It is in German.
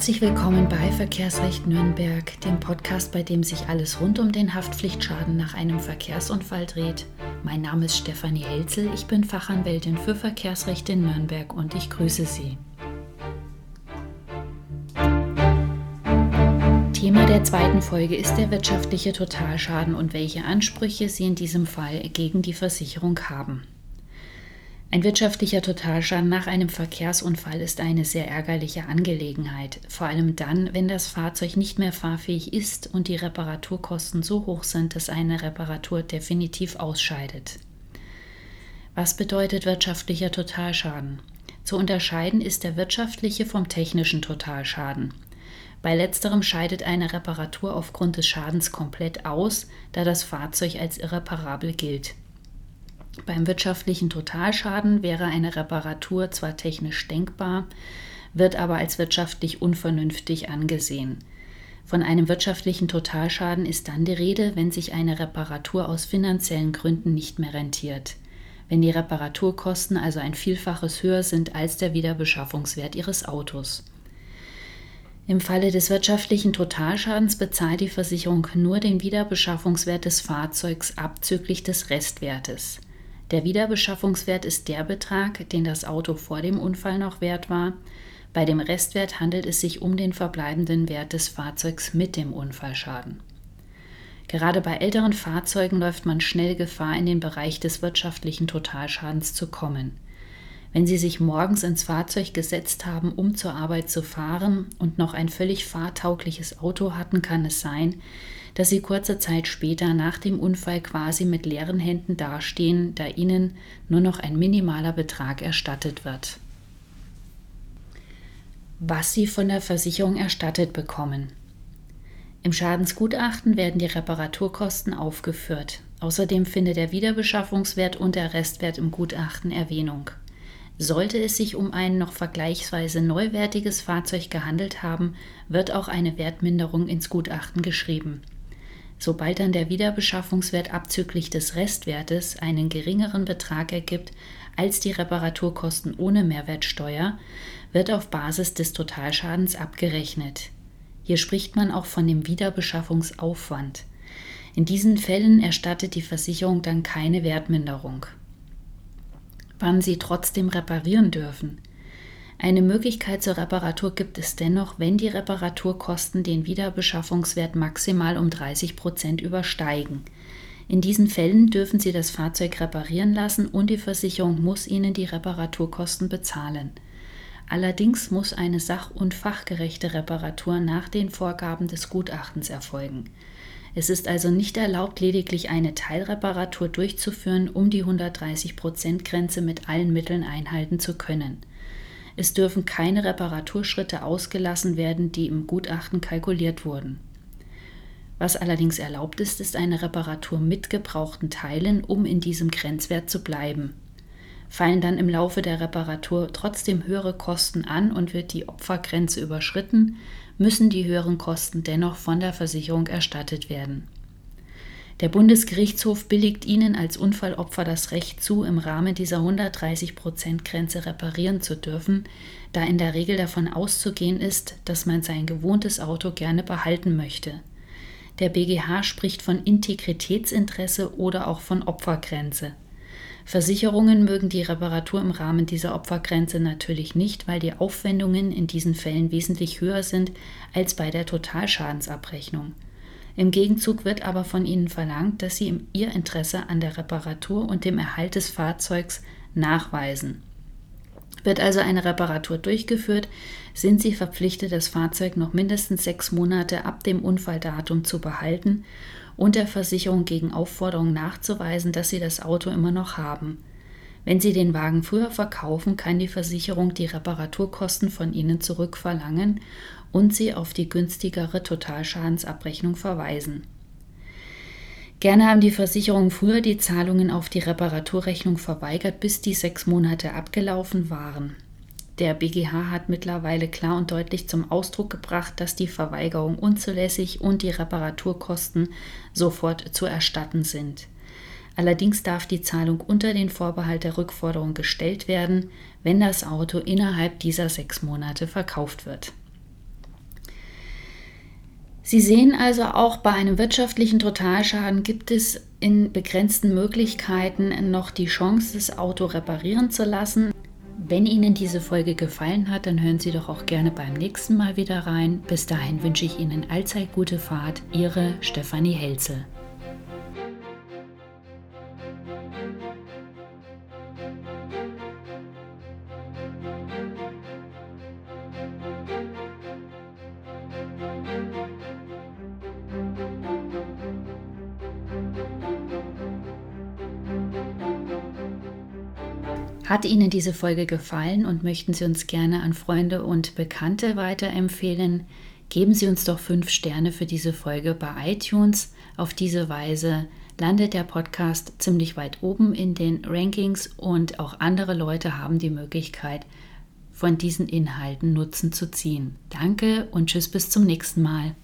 Herzlich willkommen bei Verkehrsrecht Nürnberg, dem Podcast, bei dem sich alles rund um den Haftpflichtschaden nach einem Verkehrsunfall dreht. Mein Name ist Stefanie Helzel, ich bin Fachanwältin für Verkehrsrecht in Nürnberg und ich grüße Sie. Thema der zweiten Folge ist der wirtschaftliche Totalschaden und welche Ansprüche Sie in diesem Fall gegen die Versicherung haben. Ein wirtschaftlicher Totalschaden nach einem Verkehrsunfall ist eine sehr ärgerliche Angelegenheit, vor allem dann, wenn das Fahrzeug nicht mehr fahrfähig ist und die Reparaturkosten so hoch sind, dass eine Reparatur definitiv ausscheidet. Was bedeutet wirtschaftlicher Totalschaden? Zu unterscheiden ist der wirtschaftliche vom technischen Totalschaden. Bei letzterem scheidet eine Reparatur aufgrund des Schadens komplett aus, da das Fahrzeug als irreparabel gilt. Beim wirtschaftlichen Totalschaden wäre eine Reparatur zwar technisch denkbar, wird aber als wirtschaftlich unvernünftig angesehen. Von einem wirtschaftlichen Totalschaden ist dann die Rede, wenn sich eine Reparatur aus finanziellen Gründen nicht mehr rentiert, wenn die Reparaturkosten also ein Vielfaches höher sind als der Wiederbeschaffungswert Ihres Autos. Im Falle des wirtschaftlichen Totalschadens bezahlt die Versicherung nur den Wiederbeschaffungswert des Fahrzeugs abzüglich des Restwertes. Der Wiederbeschaffungswert ist der Betrag, den das Auto vor dem Unfall noch wert war. Bei dem Restwert handelt es sich um den verbleibenden Wert des Fahrzeugs mit dem Unfallschaden. Gerade bei älteren Fahrzeugen läuft man schnell Gefahr, in den Bereich des wirtschaftlichen Totalschadens zu kommen. Wenn Sie sich morgens ins Fahrzeug gesetzt haben, um zur Arbeit zu fahren und noch ein völlig fahrtaugliches Auto hatten, kann es sein, dass sie kurze Zeit später nach dem Unfall quasi mit leeren Händen dastehen, da ihnen nur noch ein minimaler Betrag erstattet wird. Was sie von der Versicherung erstattet bekommen. Im Schadensgutachten werden die Reparaturkosten aufgeführt. Außerdem findet der Wiederbeschaffungswert und der Restwert im Gutachten Erwähnung. Sollte es sich um ein noch vergleichsweise neuwertiges Fahrzeug gehandelt haben, wird auch eine Wertminderung ins Gutachten geschrieben. Sobald dann der Wiederbeschaffungswert abzüglich des Restwertes einen geringeren Betrag ergibt als die Reparaturkosten ohne Mehrwertsteuer, wird auf Basis des Totalschadens abgerechnet. Hier spricht man auch von dem Wiederbeschaffungsaufwand. In diesen Fällen erstattet die Versicherung dann keine Wertminderung. Wann sie trotzdem reparieren dürfen. Eine Möglichkeit zur Reparatur gibt es dennoch, wenn die Reparaturkosten den Wiederbeschaffungswert maximal um 30 Prozent übersteigen. In diesen Fällen dürfen Sie das Fahrzeug reparieren lassen und die Versicherung muss Ihnen die Reparaturkosten bezahlen. Allerdings muss eine sach- und fachgerechte Reparatur nach den Vorgaben des Gutachtens erfolgen. Es ist also nicht erlaubt, lediglich eine Teilreparatur durchzuführen, um die 130%-Grenze mit allen Mitteln einhalten zu können. Es dürfen keine Reparaturschritte ausgelassen werden, die im Gutachten kalkuliert wurden. Was allerdings erlaubt ist, ist eine Reparatur mit gebrauchten Teilen, um in diesem Grenzwert zu bleiben. Fallen dann im Laufe der Reparatur trotzdem höhere Kosten an und wird die Opfergrenze überschritten, müssen die höheren Kosten dennoch von der Versicherung erstattet werden. Der Bundesgerichtshof billigt ihnen als Unfallopfer das Recht zu, im Rahmen dieser 130-Prozent-Grenze reparieren zu dürfen, da in der Regel davon auszugehen ist, dass man sein gewohntes Auto gerne behalten möchte. Der BGH spricht von Integritätsinteresse oder auch von Opfergrenze. Versicherungen mögen die Reparatur im Rahmen dieser Opfergrenze natürlich nicht, weil die Aufwendungen in diesen Fällen wesentlich höher sind als bei der Totalschadensabrechnung. Im Gegenzug wird aber von ihnen verlangt, dass sie ihr Interesse an der Reparatur und dem Erhalt des Fahrzeugs nachweisen. Wird also eine Reparatur durchgeführt, sind sie verpflichtet, das Fahrzeug noch mindestens sechs Monate ab dem Unfalldatum zu behalten und der Versicherung gegen Aufforderung nachzuweisen, dass sie das Auto immer noch haben. Wenn Sie den Wagen früher verkaufen, kann die Versicherung die Reparaturkosten von Ihnen zurückverlangen und Sie auf die günstigere Totalschadensabrechnung verweisen. Gerne haben die Versicherungen früher die Zahlungen auf die Reparaturrechnung verweigert, bis die sechs Monate abgelaufen waren. Der BGH hat mittlerweile klar und deutlich zum Ausdruck gebracht, dass die Verweigerung unzulässig und die Reparaturkosten sofort zu erstatten sind. Allerdings darf die Zahlung unter den Vorbehalt der Rückforderung gestellt werden, wenn das Auto innerhalb dieser sechs Monate verkauft wird. Sie sehen also auch bei einem wirtschaftlichen Totalschaden gibt es in begrenzten Möglichkeiten noch die Chance, das Auto reparieren zu lassen. Wenn Ihnen diese Folge gefallen hat, dann hören Sie doch auch gerne beim nächsten Mal wieder rein. Bis dahin wünsche ich Ihnen allzeit gute Fahrt. Ihre Stefanie Helzel. Hat Ihnen diese Folge gefallen und möchten Sie uns gerne an Freunde und Bekannte weiterempfehlen? Geben Sie uns doch fünf Sterne für diese Folge bei iTunes. Auf diese Weise landet der Podcast ziemlich weit oben in den Rankings und auch andere Leute haben die Möglichkeit, von diesen Inhalten Nutzen zu ziehen. Danke und tschüss bis zum nächsten Mal.